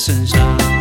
身上。